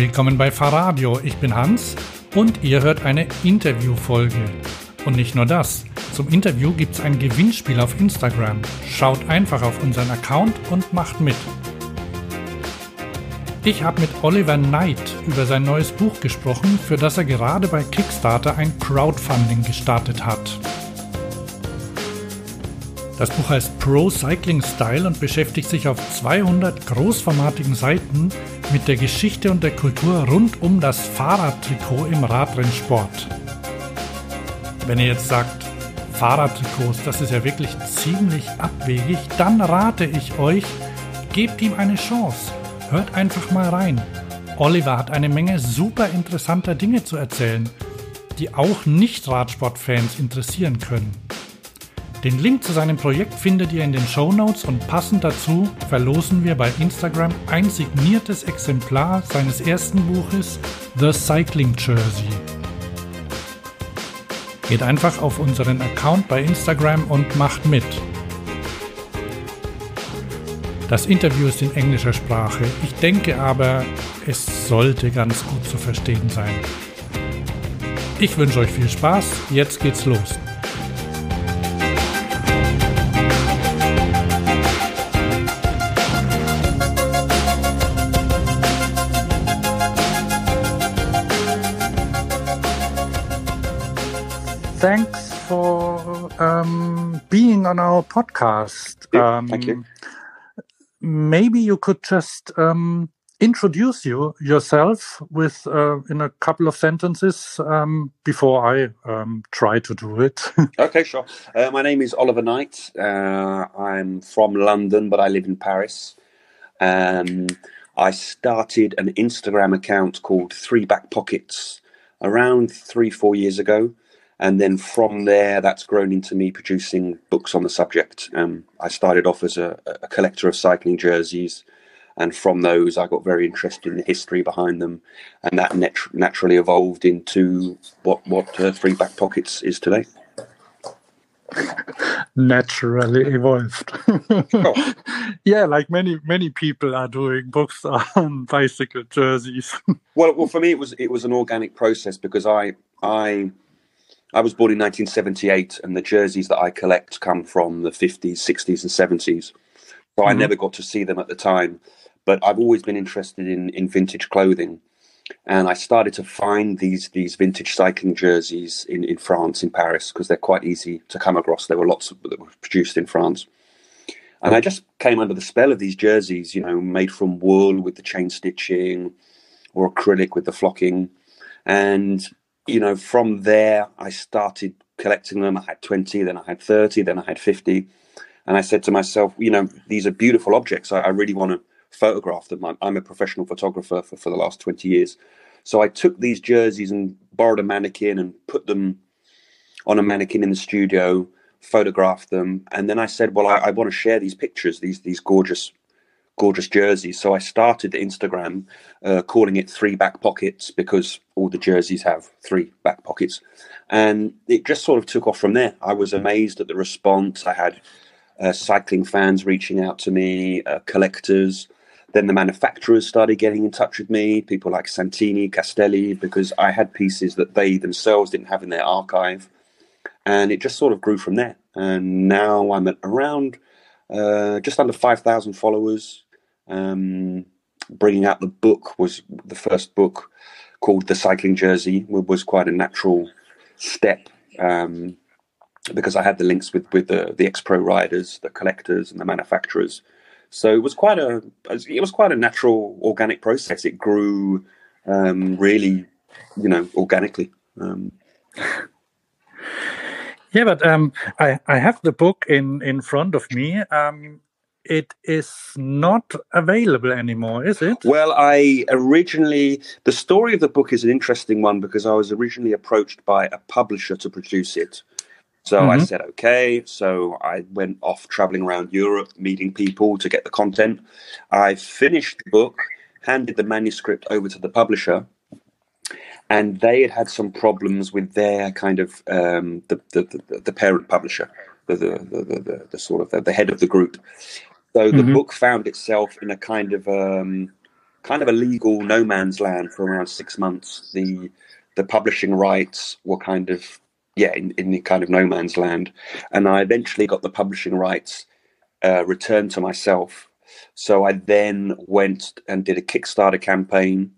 Willkommen bei Fahrradio. Ich bin Hans und ihr hört eine Interviewfolge. Und nicht nur das. Zum Interview gibt es ein Gewinnspiel auf Instagram. Schaut einfach auf unseren Account und macht mit. Ich habe mit Oliver Knight über sein neues Buch gesprochen, für das er gerade bei Kickstarter ein Crowdfunding gestartet hat. Das Buch heißt Pro Cycling Style und beschäftigt sich auf 200 großformatigen Seiten mit der Geschichte und der Kultur rund um das Fahrradtrikot im Radrennsport. Wenn ihr jetzt sagt, Fahrradtrikots, das ist ja wirklich ziemlich abwegig, dann rate ich euch, gebt ihm eine Chance. Hört einfach mal rein. Oliver hat eine Menge super interessanter Dinge zu erzählen, die auch Nicht-Radsportfans interessieren können. Den Link zu seinem Projekt findet ihr in den Show Notes und passend dazu verlosen wir bei Instagram ein signiertes Exemplar seines ersten Buches The Cycling Jersey. Geht einfach auf unseren Account bei Instagram und macht mit. Das Interview ist in englischer Sprache. Ich denke aber, es sollte ganz gut zu verstehen sein. Ich wünsche euch viel Spaß. Jetzt geht's los. Our podcast. Yeah, um, thank you. Maybe you could just um, introduce you yourself with uh, in a couple of sentences um, before I um, try to do it. okay, sure. Uh, my name is Oliver Knight. Uh, I'm from London, but I live in Paris. Um, I started an Instagram account called Three Back Pockets around three, four years ago and then from there, that's grown into me producing books on the subject. Um, I started off as a, a, collector of cycling jerseys, and from those, I got very interested in the history behind them, and that nat- naturally evolved into what what uh, Three Back Pockets is today. naturally evolved. oh. Yeah, like many many people are doing books on bicycle jerseys. well, well, for me, it was it was an organic process because I I I was born in 1978, and the jerseys that I collect come from the 50s, 60s, and 70s. So mm-hmm. I never got to see them at the time. But I've always been interested in, in vintage clothing. And I started to find these these vintage cycling jerseys in, in France, in Paris, because they're quite easy to come across. There were lots of, that were produced in France. And I just came under the spell of these jerseys, you know, made from wool with the chain stitching or acrylic with the flocking. And you know, from there, I started collecting them. I had 20, then I had 30, then I had 50. And I said to myself, you know, these are beautiful objects. I, I really want to photograph them. I'm, I'm, a professional photographer for, for the last 20 years. So I took these jerseys and borrowed a mannequin and put them on a mannequin in the studio, photographed them. And then I said, well, I, I want to share these pictures, these, these gorgeous gorgeous jerseys. So I started the Instagram uh, calling it Three Back Pockets because all the jerseys have three back pockets. And it just sort of took off from there. I was amazed at the response. I had uh, cycling fans reaching out to me, uh, collectors. Then the manufacturers started getting in touch with me, people like Santini, Castelli, because I had pieces that they themselves didn't have in their archive. And it just sort of grew from there. And now I'm at around uh, just under 5,000 followers. Um, bringing out the book was the first book called The Cycling Jersey was quite a natural step um, because I had the links with with the, the ex pro riders, the collectors, and the manufacturers. So it was quite a it was quite a natural organic process. It grew um, really, you know, organically. Um, yeah, but um, I I have the book in in front of me. Um, it is not available anymore, is it? Well, I originally, the story of the book is an interesting one because I was originally approached by a publisher to produce it. So mm-hmm. I said, okay. So I went off traveling around Europe, meeting people to get the content. I finished the book, handed the manuscript over to the publisher, and they had had some problems with their kind of um, the, the, the, the parent publisher. The, the, the, the, the, sort of the, the head of the group. So the mm-hmm. book found itself in a kind of um, kind of a legal no man's land for around six months. The the publishing rights were kind of yeah in, in the kind of no man's land, and I eventually got the publishing rights uh, returned to myself. So I then went and did a Kickstarter campaign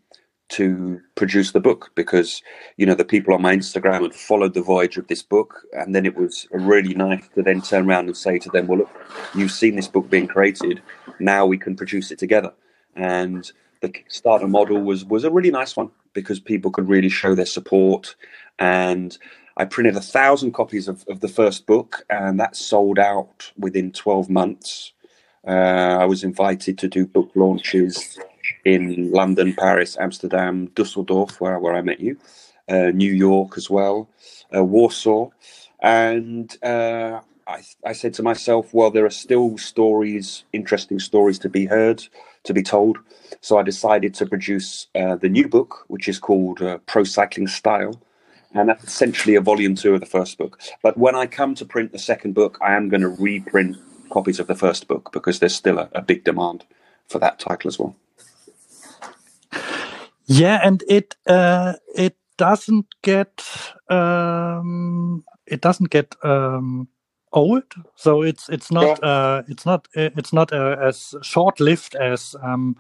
to produce the book because you know the people on my Instagram had followed the voyage of this book, and then it was really nice to then turn around and say to them, "Well, look, you've seen this book being created. Now we can produce it together." And the Kickstarter model was was a really nice one because people could really show their support. And I printed a thousand copies of, of the first book, and that sold out within twelve months. Uh, I was invited to do book launches in London, Paris, Amsterdam, Dusseldorf, where, where I met you, uh, New York as well, uh, Warsaw. And uh, I, I said to myself, well, there are still stories, interesting stories to be heard, to be told. So I decided to produce uh, the new book, which is called uh, Pro Cycling Style. And that's essentially a volume two of the first book. But when I come to print the second book, I am going to reprint copies of the first book because there's still a, a big demand for that title as well. Yeah, and it uh, it doesn't get um, it doesn't get um, old, so it's it's not yeah. uh, it's not it's not uh, as short lived as um,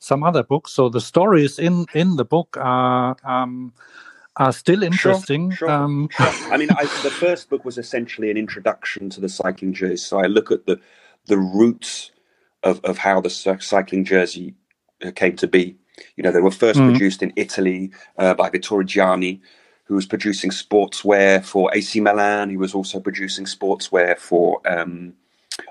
some other books. So the stories in in the book are. Um, are still interesting. Sure, sure, um, sure. I mean, I, the first book was essentially an introduction to the cycling jersey. So I look at the the roots of, of how the cycling jersey uh, came to be you know, they were 1st mm produced in Italy uh, by Vittorio Gianni, who was producing sportswear for AC Milan. He was also producing sportswear for, um,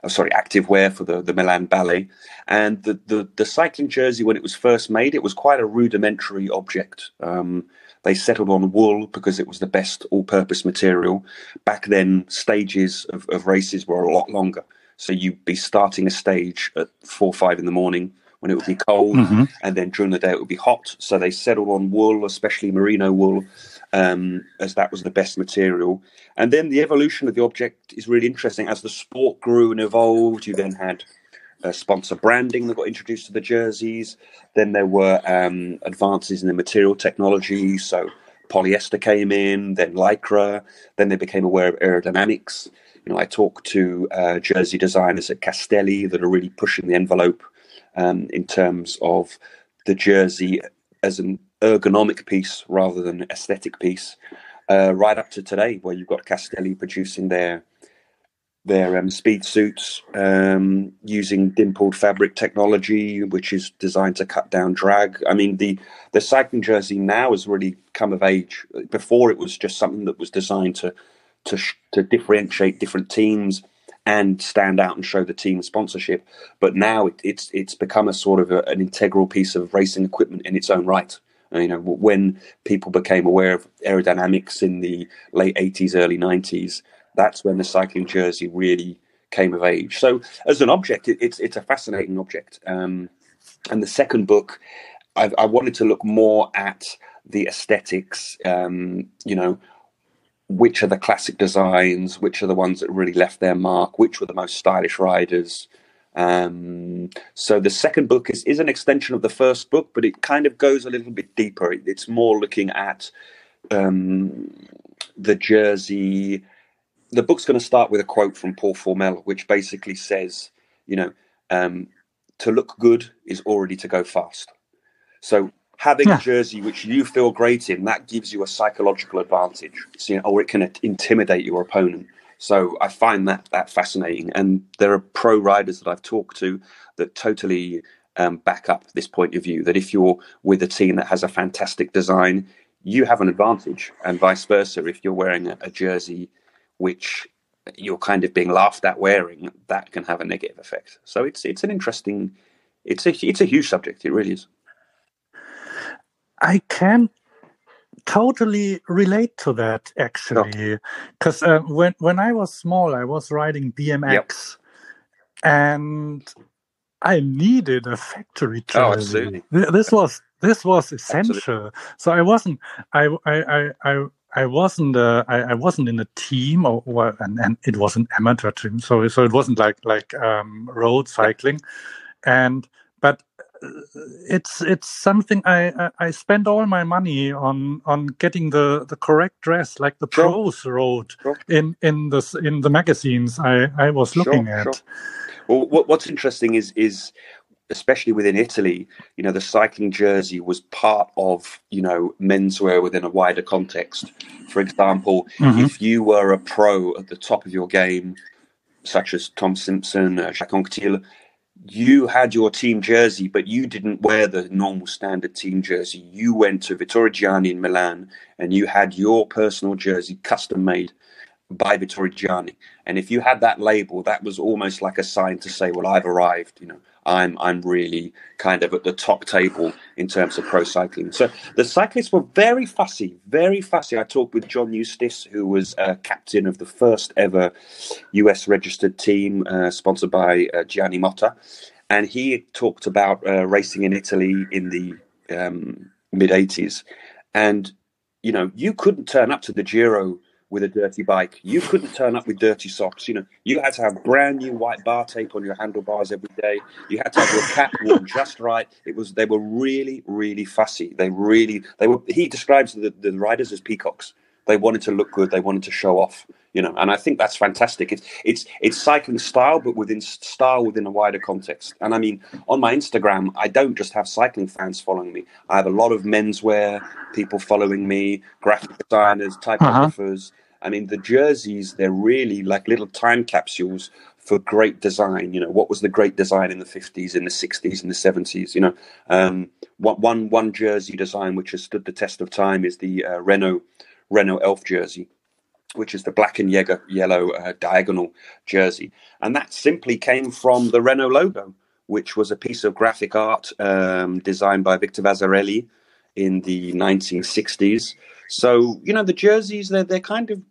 oh, sorry, activewear for the, the Milan Ballet. And the, the, the, cycling jersey, when it was first made, it was quite a rudimentary object. Um, they settled on wool because it was the best all purpose material. Back then, stages of, of races were a lot longer. So you'd be starting a stage at four or five in the morning when it would be cold, mm-hmm. and then during the day it would be hot. So they settled on wool, especially merino wool, um, as that was the best material. And then the evolution of the object is really interesting. As the sport grew and evolved, you then had uh, sponsor branding that got introduced to the jerseys. Then there were um, advances in the material technology. So polyester came in, then lycra. Then they became aware of aerodynamics. You know, I talked to uh, jersey designers at Castelli that are really pushing the envelope um, in terms of the jersey as an ergonomic piece rather than aesthetic piece, uh, right up to today, where you've got Castelli producing their their um, speed suits um, using dimpled fabric technology, which is designed to cut down drag. I mean, the the cycling jersey now has really come of age. Before, it was just something that was designed to to to differentiate different teams and stand out and show the team sponsorship. But now it, it's it's become a sort of a, an integral piece of racing equipment in its own right. Uh, you know, when people became aware of aerodynamics in the late '80s, early '90s, that's when the cycling jersey really came of age. So, as an object, it, it's it's a fascinating object. Um, and the second book, I, I wanted to look more at the aesthetics. Um, you know, which are the classic designs, which are the ones that really left their mark, which were the most stylish riders. Um, so the second book is, is an extension of the first book, but it kind of goes a little bit deeper. It's more looking at um, the jersey. The book's going to start with a quote from Paul Fournel, which basically says, you know, um, to look good is already to go fast. So having yeah. a jersey which you feel great in that gives you a psychological advantage. So, you know, or it can intimidate your opponent. So i find that that fascinating. And there are pro riders that i've talked to that totally um, back up this point of view that if you're with a team that has a fantastic design you have an advantage and vice versa. If you're wearing a, a jersey which you're kind of being laughed at wearing that can have a negative effect. So it's it's an interesting it's a it's a huge subject. It really is I can totally relate to that actually, because uh, when when I was small, I was riding BMX, yep. and I needed a factory jersey. Oh, absolutely. this was this was essential. Absolutely. So I wasn't I I I. I wasn't uh, I, I, wasn't in a team or, or and, and, it was an amateur team so so it wasn't like like um, road cycling and but it's it's something I I spend all my money on on getting the the correct dress like the sure. pros wrote sure. in in the in the magazines I I was looking sure, at. Well, what, what's interesting is is especially within Italy, you know, the cycling jersey was part of, you know, menswear within a wider context. For example, mm-hmm. if you were a pro at the top of your game, such as Tom Simpson, uh, Jacques Anquetil, you had your team jersey, but you didn't wear the normal standard team jersey. You went to Vittorio Gianni in Milan and you had your personal jersey custom made by Vittorio Gianni. And if you had that label, that was almost like a sign to say, well, I've arrived, you know. I'm I'm really kind of at the top table in terms of pro cycling. So the cyclists were very fussy, very fussy. I talked with John Eustice, who was uh, captain of the first ever US registered team uh, sponsored by uh, Gianni Motta, and he talked about uh, racing in Italy in the um, mid '80s, and you know you couldn't turn up to the Giro with a dirty bike. You couldn't turn up with dirty socks. You know, you had to have brand new white bar tape on your handlebars every day. You had to have your cap worn just right. It was they were really, really fussy. They really they were. He describes the, the riders as peacocks. They wanted to look good. They wanted to show off. You know, and I think that's fantastic. It's it's it's cycling style, but within style within a wider context. And I mean, on my Instagram, I don't just have cycling fans following me. I have a lot of menswear people following me, graphic designers, typographers. Uh-huh I mean, the jerseys, they're really like little time capsules for great design. You know, what was the great design in the 50s, in the 60s, in the 70s? You know, um, one, one jersey design which has stood the test of time is the uh, Renault, Renault Elf jersey which is the black and yellow uh, diagonal jersey. And that simply came from the Renault logo, which was a piece of graphic art um, designed by Victor Vasarely in the 1960s. So, you know, the jerseys, they're, they're kind of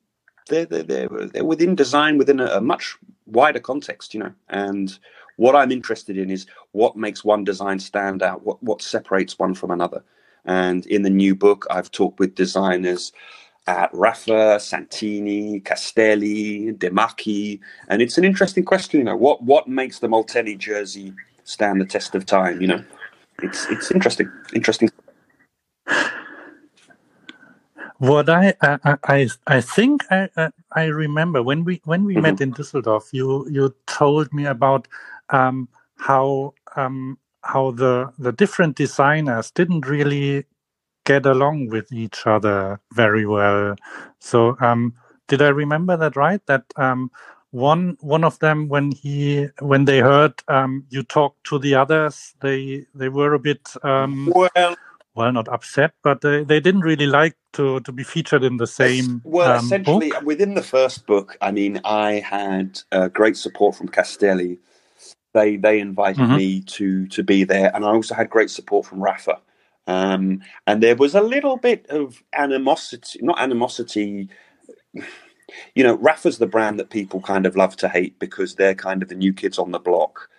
they're, they're, they're, they're within design within a, a, much wider context, you know. And what I'm interested in is what makes one design stand out, what, what separates one from another. And in the new book, I've talked with designers at Rapha, Santini, Castelli, De Marchi? And it's an interesting question. You know, what what makes the Molteni jersey stand the test of time? You know, it's it's interesting, interesting. What I I I think I I remember when we when we mm-hmm. met in Düsseldorf, you you told me about um, how um, how the the different designers didn't really get along with each other very well. So um, did I remember that right? That um, one one of them when he when they heard um, you talk to the others, they they were a bit um, well well, not upset, but they, they didn't really like to, to be featured in the same. Well, um, essentially, book. within the first book, I mean, I had uh, great support from Castelli. They they invited mm-hmm. me to to be there, and I also had great support from Rapha. Um, and there was a little bit of animosity, not animosity. You know, Rapha's the brand that people kind of love to hate because they're kind of the new kids on the block.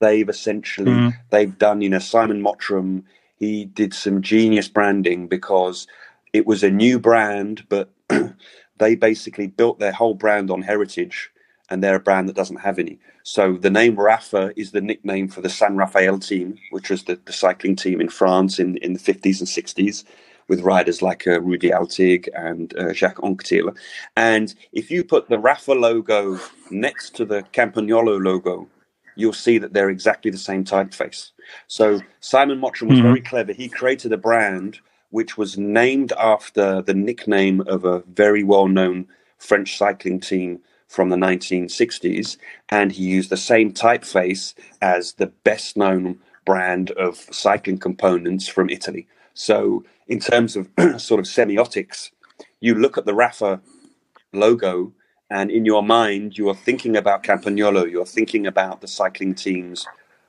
They've essentially mm. they've done, you know, Simon Mottram he did some genius branding because it was a new brand, but they basically built their whole brand on heritage and they're a brand that doesn't have any. So the name Rapha is the nickname for the San Rafael team, which was the, the cycling team in France in, in the 50s and 60s with riders like uh, Rudi Altig and uh, Jacques Anquetil. And if you put the Rapha logo next to the Campagnolo logo, you'll see that they're exactly the same typeface. So Simon Mottram was mm-hmm. very clever. He created a brand which was named after the nickname of a very well-known French cycling team from the 1960s, and he used the same typeface as the best-known brand of cycling components from Italy. So, in terms of sort of semiotics, you look at the Rapha logo and in your mind you are thinking about Campagnolo, you're thinking about the cycling teams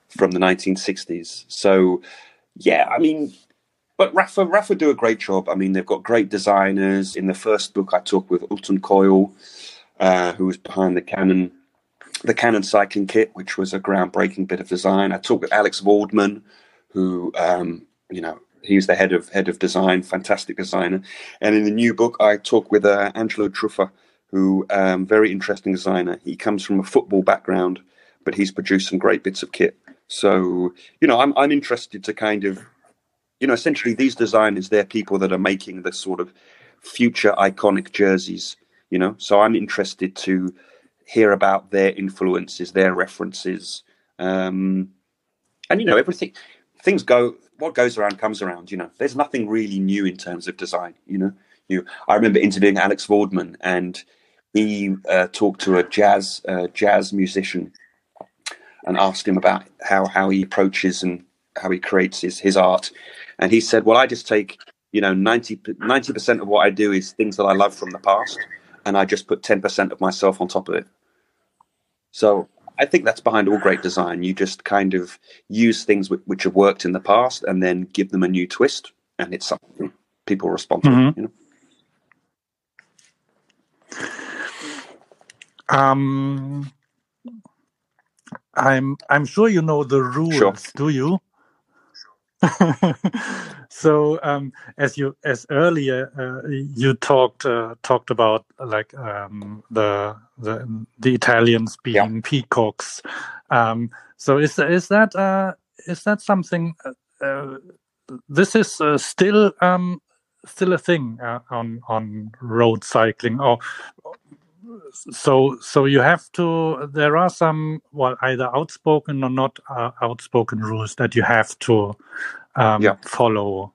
from the 1960s. So, yeah, I mean, but Rapha, Rapha do a great job. I mean, they've got great designers. In the first book, I talked with Ulton Coyle, uh, who was behind the Canon, the Canon cycling kit, which was a groundbreaking bit of design. I talked with Alex Valdman, who, um, you know, he's the head of head of design, fantastic designer. And in the new book, I talk with uh, Angelo Truffa, who um, very interesting designer. He comes from a football background, but he's produced some great bits of kit. So you know, I'm I'm interested to kind of, you know, essentially these designers, they're people that are making the sort of future iconic jerseys. You know, so I'm interested to hear about their influences, their references, um, and you know, everything. Things go. What goes around comes around. You know, there's nothing really new in terms of design. You know, you. I remember interviewing Alex Valdman, and he uh, talked to a jazz uh, jazz musician and asked him about how how he approaches and how he creates his his art, and he said, "Well, I just take you know 90 percent of what I do is things that I love from the past, and I just put ten percent of myself on top of it." So I think that's behind all great design. You just kind of use things which have worked in the past and then give them a new twist, and it's something people respond to. Mm-hmm. You know. Um, I'm I'm sure you know the rules. Sure. Do you? so um, as you as earlier uh, you talked uh, talked about like um, the the the Italians being yeah. peacocks. Um, so is is that uh, is that something? Uh, uh, this is uh, still um, still a thing on on road cycling, or so so you have to there are some well either outspoken or not uh, outspoken rules that you have to um, yeah. follow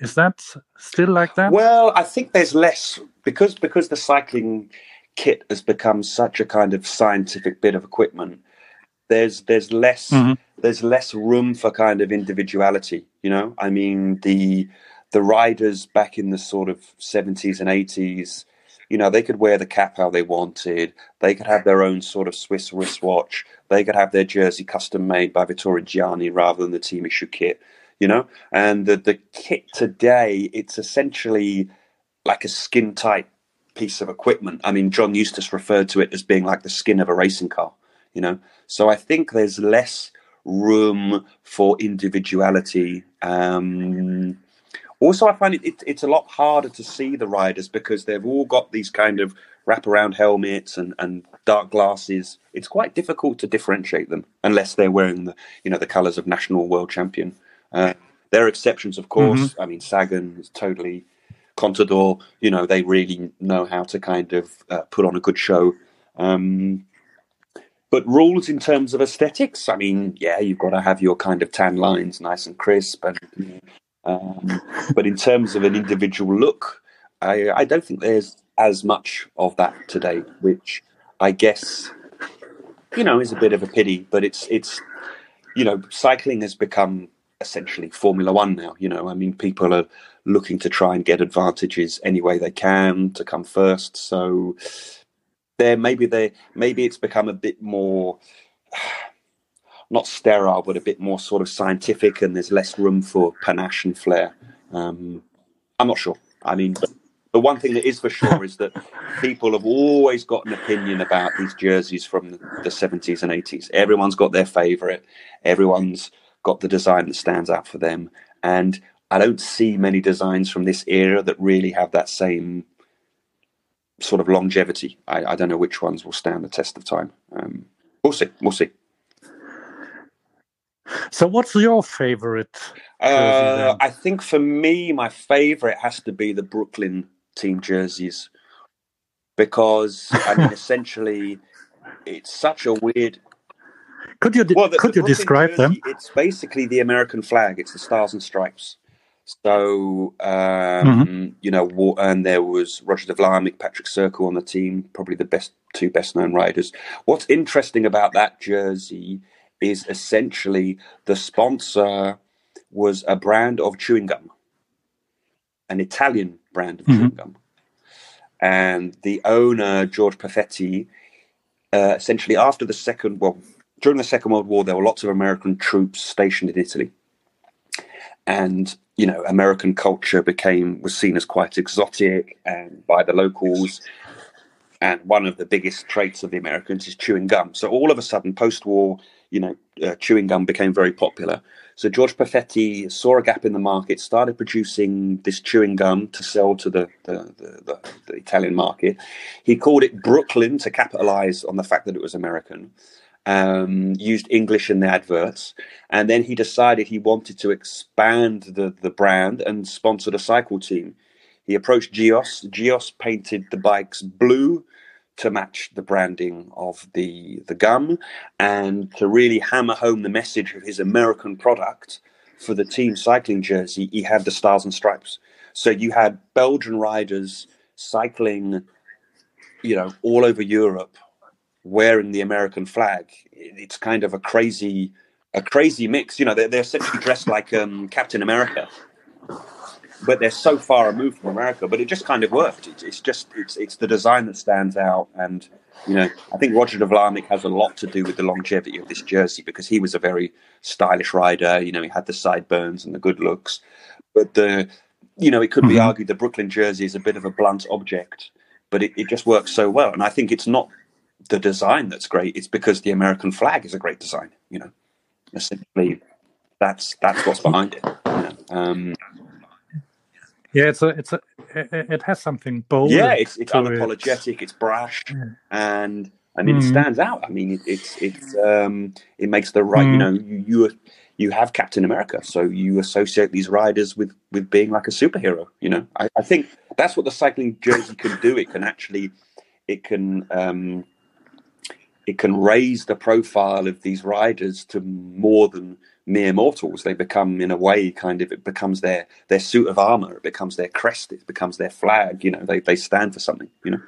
is that still like that well i think there's less because because the cycling kit has become such a kind of scientific bit of equipment there's there's less mm -hmm. there's less room for kind of individuality you know i mean the the riders back in the sort of 70s and 80s you know, they could wear the cap how they wanted. They could have their own sort of Swiss wristwatch. They could have their jersey custom made by Vittorio Gianni rather than the team issue kit, you know? And the, the kit today, it's essentially like a skin tight piece of equipment. I mean, John Eustice referred to it as being like the skin of a racing car, you know? So I think there's less room for individuality. Um, also, I find it, it, it's a lot harder to see the riders because they've all got these kind of wraparound helmets and, and dark glasses. It's quite difficult to differentiate them unless they're wearing the you know the colours of national world champion. Uh, there are exceptions, of course. Mm-hmm. I mean, Sagan is totally Contador. You know, they really know how to kind of uh, put on a good show. Um, but rules in terms of aesthetics, I mean, yeah, you've got to have your kind of tan lines nice and crisp, and um, but in terms of an individual look, I, I don't think there's as much of that today, which I guess you know is a bit of a pity. But it's it's you know cycling has become essentially Formula One now. You know, I mean, people are looking to try and get advantages any way they can to come first. So there, maybe they maybe it's become a bit more not sterile, but a bit more sort of scientific, and there's less room for panache and flair. Um, I'm not sure. I mean, the one thing that is for sure is that people have always got an opinion about these jerseys from the, the 70s and 80s. Everyone's got their favourite. Everyone's got the design that stands out for them, and I don't see many designs from this era that really have that same sort of longevity. I, I don't know which ones will stand the test of time. Um, we'll see. We'll see. So, what's your favorite? Uh, I think for me, my favorite has to be the Brooklyn team jerseys because I mean, essentially, it's such a weird. Could you well, the, could the you describe jersey, them? It's basically the American flag. It's the stars and stripes. So um, mm-hmm. you know, and there was Roger de Vlaeminck, Patrick Sercu on the team, probably the best two best known riders. What's interesting about that jersey is essentially the sponsor was a brand of chewing gum, an Italian brand of mm-hmm. chewing gum. And the owner, George Perfetti, uh, essentially after the second, well, during the Second World War, there were lots of American troops stationed in Italy. And, you know, American culture became, was seen as quite exotic and by the locals. And one of the biggest traits of the Americans is chewing gum. So all of a sudden, post war, you know, uh, chewing gum became very popular. So George Perfetti saw a gap in the market, started producing this chewing gum to sell to the, the, the, the, Italian market. He called it Brooklyn to capitalize on the fact that it was American. um, used English in the adverts, and then he decided he wanted to expand the, the brand and sponsored a cycle team. He approached Gios. Gios painted the bikes blue to match the branding of the the gum, and to really hammer home the message of his American product for the team cycling jersey. He had the stars and stripes. So you had Belgian riders cycling, you know, all over Europe wearing the American flag. It's kind of a crazy, a crazy mix. You know, they're, they're essentially dressed like um, Captain America, but they're so far removed from America. But it just kind of worked. It's, it's just it's it's the design that stands out, and you know, I think Roger de Vlaeminck has a lot to do with the longevity of this jersey because he was a very stylish rider. You know, he had the sideburns and the good looks, but the you know, it could mm-hmm. be argued the Brooklyn jersey is a bit of a blunt object, but it, it just works so well. And I think it's not the design that's great. It's because the American flag is a great design. You know, essentially, that's that's what's behind it. You know? um, yeah, it's a it's a it has something bold. Yeah, it's it's unapologetic. It. It's brash, yeah. and I mean, mm. it stands out. I mean, it, it's it's um, it makes the right. Mm. You know, you, you you have Captain America, so you associate these riders with with being like a superhero. You know, I, I think that's what the cycling jersey can do. It can actually, it can um, it can raise the profile of these riders to more than mere mortals. They become, in a way, kind of it becomes their their suit of armor. It becomes their crest. It becomes their flag. You know, they they stand for something. You know.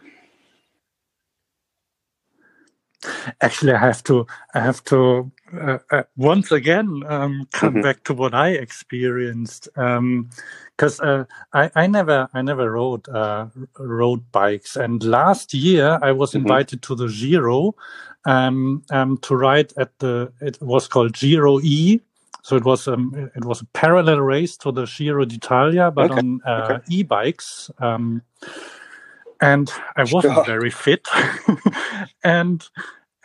Actually, I have to I have to uh, uh, once again um, come mm-hmm. back to what I experienced because um, uh, I, I never I never rode uh, rode bikes and last year I was mm-hmm. invited to the Giro um, um, to ride at the it was called Giro E so it was um, it was a parallel race to the Giro d'Italia but okay. on uh, okay. e-bikes um, and I wasn't sure. very fit and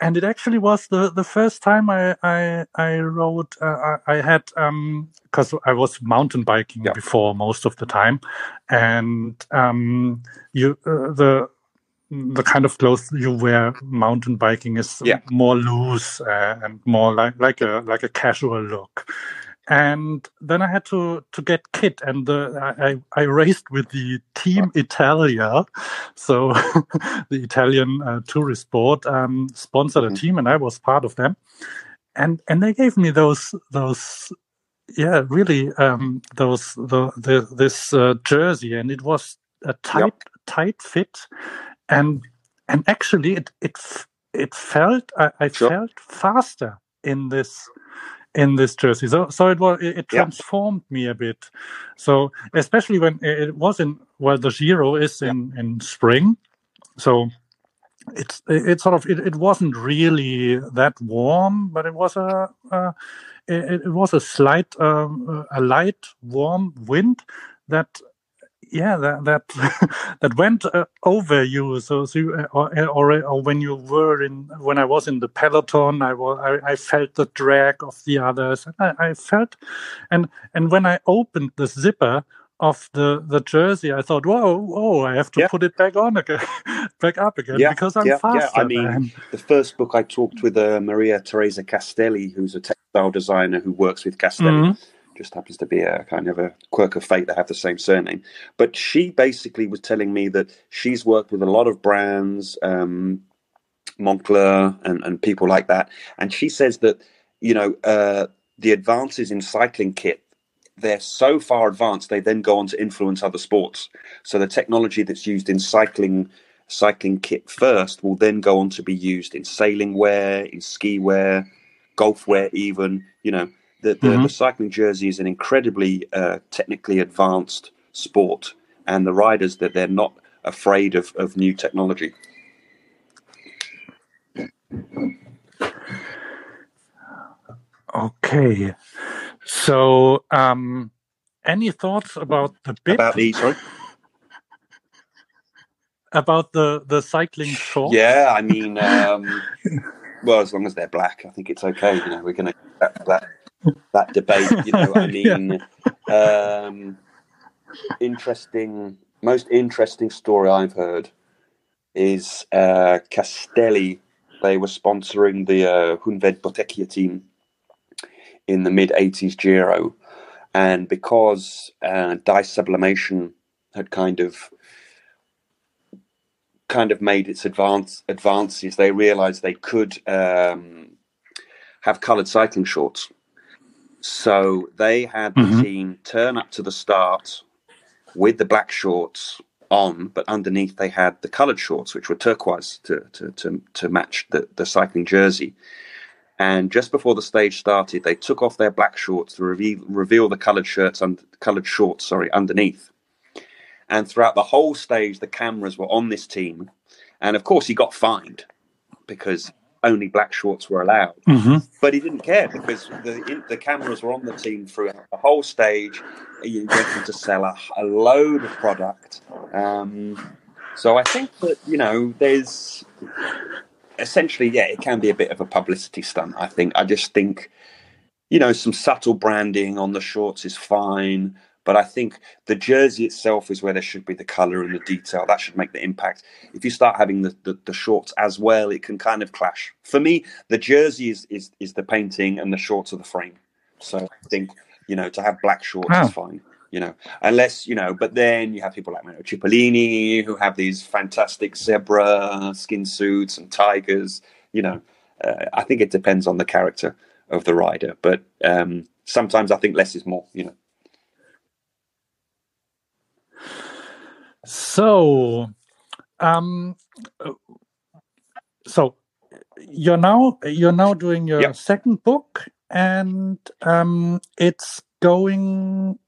and it actually was the, the first time I I, I rode. Uh, I, I, had because um, I was mountain biking yeah. before most of the time, and um, you uh, the the kind of clothes you wear mountain biking is yeah. more loose uh, and more like like a like a casual look and then I had to to get kit, and uh, I I raced with the Team Italia, so the Italian uh, tourist board um, sponsored mm-hmm. a team, and I was part of them, and and they gave me those those yeah really um, those the, the this uh, jersey, and it was a tight yep. tight fit, and and actually it it it felt I, I sure. felt faster in this in this jersey. So so it was it, it transformed yeah. me a bit. So especially when it was in well the Giro is in in spring, so it's it sort of it, it wasn't really that warm, but it was a, a it, it, was a slight um, a light warm wind that yeah that that that went uh, over you so, so you, uh, or, uh, or, or when you were in when i was in the peloton i was I, I felt the drag of the others I, I felt and and when i opened the zipper of the the jersey i thought whoa whoa i have to yeah. put it back on again back up again yeah, because i'm yeah, faster yeah. i mean the first book i talked with uh, maria teresa castelli who's a textile designer who works with castelli mm-hmm just happens to be a kind of a quirk of fate that have the same surname. But she basically was telling me that she's worked with a lot of brands, um, Moncler and, and people like that. And she says that, you know, uh, the advances in cycling kit, they're so far advanced, they then go on to influence other sports. So the technology that's used in cycling cycling kit first will then go on to be used in sailing wear, in ski wear, golf wear even, you know the, the, mm-hmm. the cycling jersey is an incredibly uh, technically advanced sport, and the riders that they're not afraid of, of new technology. Okay, so um, any thoughts about the bit? About the sorry. about the the cycling shorts? Yeah, I mean, um, well, as long as they're black, I think it's okay. You know, we're going to that, that that debate. You know, I mean, yeah. um, interesting. Most interesting story I've heard is uh, Castelli They were sponsoring the uh, Hoonved Bottecchia team in the mid 80s Giro. And because uh, dye sublimation had kind of kind of made its advance advances, they realized they could um, have colored cycling shorts. So they had the Mhm. team turn up to the start with the black shorts on, but underneath they had the coloured shorts, which were turquoise to to to, to match the, the cycling jersey. And just before the stage started, they took off their black shorts to reveal, reveal the coloured shirts and coloured shorts, sorry, underneath. And throughout the whole stage, the cameras were on this team, and of course, he got fined because only black shorts were allowed hmm but he didn't care because the in, the cameras were on the team throughout the whole stage. You wanted to sell a, a load of product, um, so I think that you know there's essentially yeah, it can be a bit of a publicity stunt. I think I just think you know some subtle branding on the shorts is fine. But I think the jersey itself is where there should be the color and the detail. That should make the impact. If you start having the, the, the shorts as well, it can kind of clash. For me, the jersey is, is is the painting and the shorts are the frame. So I think you know to have black shorts Ah. is fine. You know, unless you know, but then you have people like Mario Cipollini who have these fantastic zebra skin suits and tigers. You know, uh, I think it depends on the character of the rider, but um, sometimes I think less is more. You know. So, um, so you're now you're now doing your Yep. second book, and um, it's going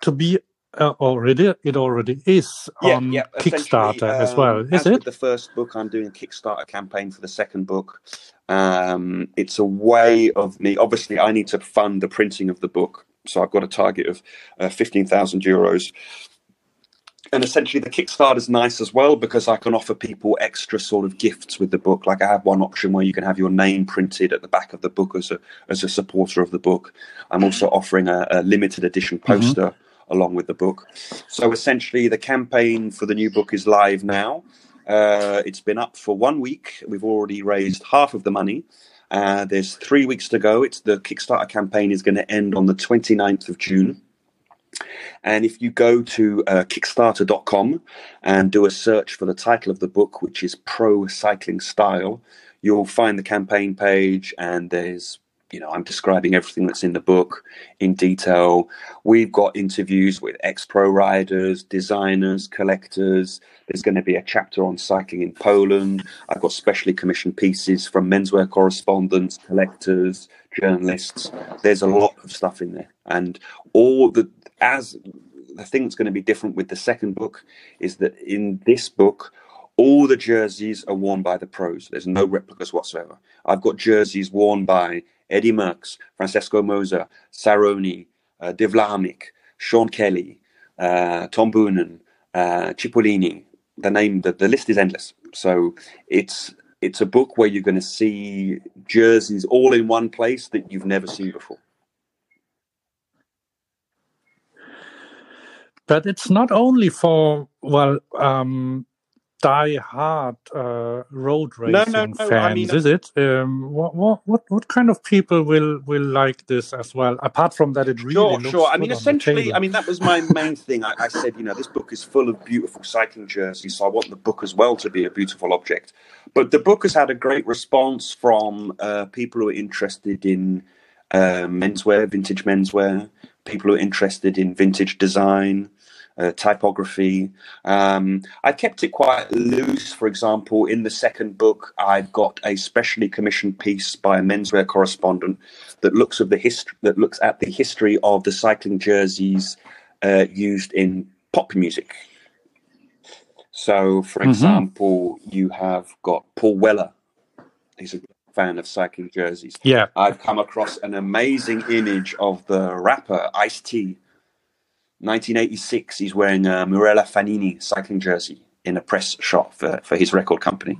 to be uh, already. It already is on Kickstarter Essentially, as um, well, is as it? the first book, I'm doing a Kickstarter campaign for the second book. Um, it's a way of me. Obviously, I need to fund the printing of the book, so I've got a target of uh, fifteen thousand euros. And essentially, the Kickstarter is nice as well because I can offer people extra sort of gifts with the book. Like I have one option where you can have your name printed at the back of the book as a as a supporter of the book. I'm also offering a, a limited edition poster along with the book. So essentially, the campaign for the new book is live now. Uh, it's been up for one week. We've already raised half of the money. Uh, there's three weeks to go. It's the Kickstarter campaign is going to end on the 29th of June. And if you go to uh, Kickstarter.com and do a search for the title of the book, which is Pro Cycling Style, you'll find the campaign page, and there's you know, I'm describing everything that's in the book in detail. We've got interviews with ex pro riders, designers, collectors. There's going to be a chapter on cycling in Poland. I've got specially commissioned pieces from menswear correspondents, collectors, journalists. There's a lot of stuff in there. And all the, as the thing that's going to be different with the second book is that in this book, all the jerseys are worn by the pros. There's no replicas whatsoever. I've got jerseys worn by Eddie Merckx, Francesco Moser, Saronni, uh, De Vlaeminck, Sean Kelly, uh, Tom Boonen, uh, Cipollini. The name, the, the list is endless. So it's it's a book where you're going to see jerseys all in one place that you've never seen before. But it's not only for well, um, die-hard uh, road racing No, no, no, fans, I mean- is it? Um, what, what what what kind of people will will like this as well? Apart from that, it really Sure, sure. I mean, essentially. I mean that was my main thing. I, I said, you know, this book is full of beautiful cycling jerseys, so I want the book as well to be a beautiful object. But the book has had a great response from uh, people who are interested in uh, menswear, vintage menswear, people who are interested in vintage design. Uh, typography. Um, I kept it quite loose. For example, in the second book, I've got a specially commissioned piece by a menswear correspondent that looks of the history that looks at the history of the cycling jerseys uh, used in pop music. So, for Mhm. example, you have got Paul Weller. He's a fan of cycling jerseys. yeah, I've come across an amazing image of the rapper Ice T. 1986, he's wearing a uh, Mirella Fanini cycling jersey in a press shot for, for his record company.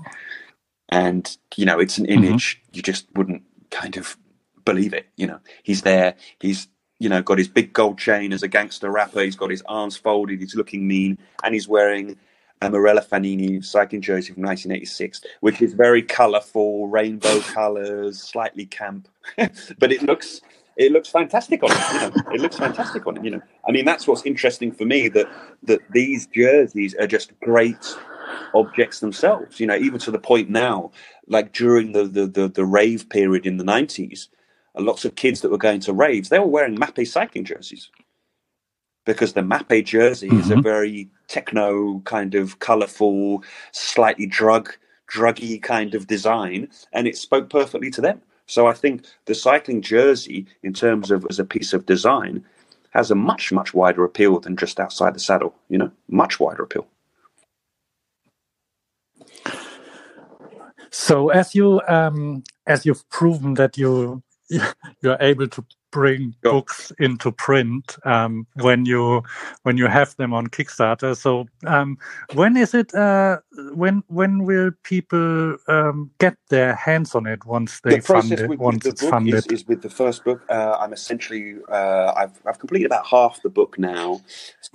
And, you know, it's an mm-hmm. image you just wouldn't kind of believe it. You know, he's there, he's, you know, got his big gold chain as a gangster rapper, he's got his arms folded, he's looking mean, and he's wearing a Morella Fanini cycling jersey from 1986, which is very colourful, rainbow colours, slightly camp, but it looks it looks fantastic on it. You know, it looks fantastic on it. You know, I mean, that's what's interesting for me that that these jerseys are just great objects themselves. You know, even to the point now, like during the the the, the rave period in the 90s, lots of kids that were going to raves, they were wearing Mapei cycling jerseys because the Mapei jersey mm-hmm. is a very techno kind of colorful, slightly drug druggy kind of design, and it spoke perfectly to them. So I think the cycling jersey, in terms of as a piece of design, has a much much wider appeal than just outside the saddle. You know, much wider appeal. So as you um, as you've proven that you you're able to bring books into print um, when you when you have them on Kickstarter. So um, when is it? Uh, when when will people um, get their hands on it once they the fund it? With, once with it's funded, is, is, with the first book. Uh, I'm essentially uh, I've I've completed about half the book now.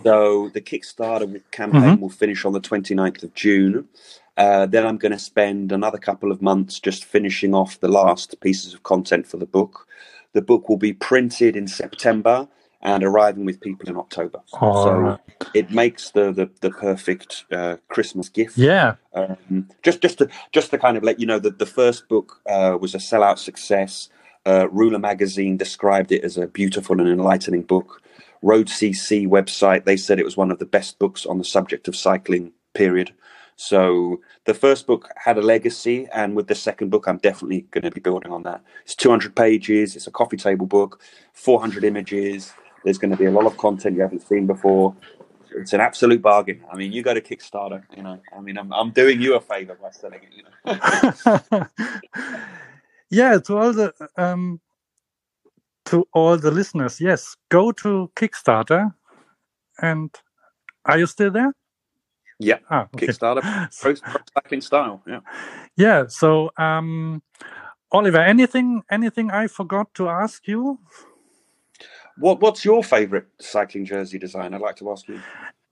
So the Kickstarter campaign mm-hmm. will finish on the 29th of June. Uh, then I'm going to spend another couple of months just finishing off the last pieces of content for the book. The book will be printed in September and arriving with people in October. Oh. So it makes the the, the perfect uh, Christmas gift. Yeah. Um, just just to just to kind of let you know that the first book uh, was a sellout success. Uh, Rouleur magazine described it as a beautiful and enlightening book. Road CC website they said it was one of the best books on the subject of cycling. Period. So the first book had a legacy, and with the second book, I'm definitely going to be building on that. It's 200 pages. It's a coffee table book, 400 images. There's going to be a lot of content you haven't seen before. It's an absolute bargain. I mean, you go to Kickstarter. You know, I mean, I'm, I'm doing you a favor by selling it. You know? yeah, to all the um, to all the listeners, yes, go to Kickstarter. And are you still there? Yeah, ah, okay. Kickstarter, pro, pro cycling style. Yeah, yeah. So, um, Oliver, anything anything I forgot to ask you? What What's your favorite cycling jersey design? I'd like to ask you.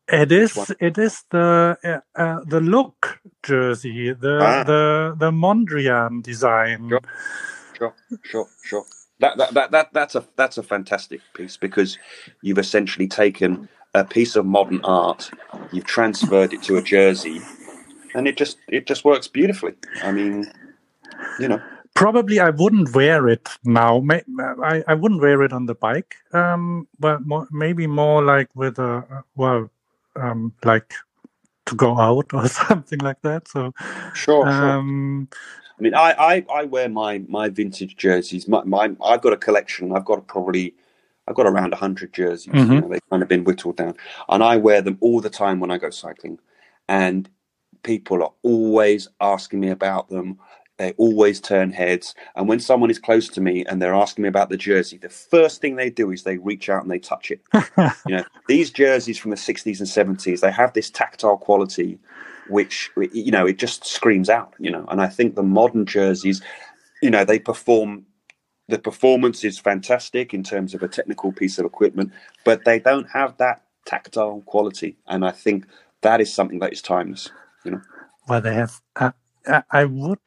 It is it is the uh, uh, the look jersey, the ah. the the Mondrian design. Sure, sure, sure, sure. That, that that that that's a that's a fantastic piece because you've essentially taken a piece of modern art, you've transferred it to a jersey, and it just it just works beautifully. I mean, you know. Probably I wouldn't wear it now. I, I wouldn't wear it on the bike, um, but more, maybe more like with a well, um, like to go out or something like that. So sure, um, sure. I mean, I, I, I wear my my vintage jerseys. My, my I've got a collection. I've got probably I've got around 100 jerseys. Mm-hmm. You know, they've kind of been whittled down. And I wear them all the time when I go cycling. And people are always asking me about them. They always turn heads. And when someone is close to me and they're asking me about the jersey, the first thing they do is they reach out and they touch it. you know, these jerseys from the 60s and 70s, they have this tactile quality which you know it just screams out you know and i think the modern jerseys you know they perform the performance is fantastic in terms of a technical piece of equipment, but they don't have that tactile quality, and I think that is something that is timeless. You know. Well, they have. Uh, I would.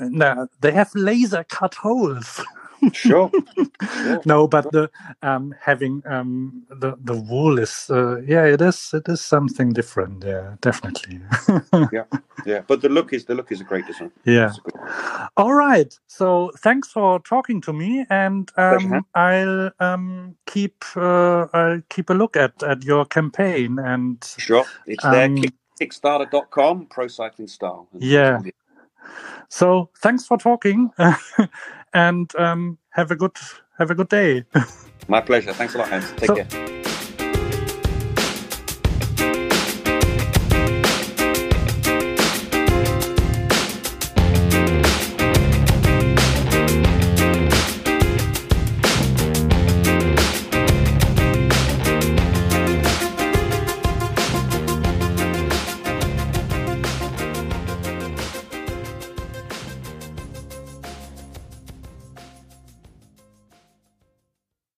No, they have laser cut holes. sure. sure. No, but the um, having um, the the wool is uh, yeah, it is it is something different. Yeah, definitely. yeah, yeah. But the look is the look is a great design. Yeah. Great All right. So thanks for talking to me, and um, I'll um, keep uh, I'll keep a look at at your campaign and sure, it's there. Um, Kickstarter.com, Pro Cycling Style. Yeah. So thanks for talking, and um, have a good have a good day. My pleasure. Thanks a lot, Hans. Take so, care.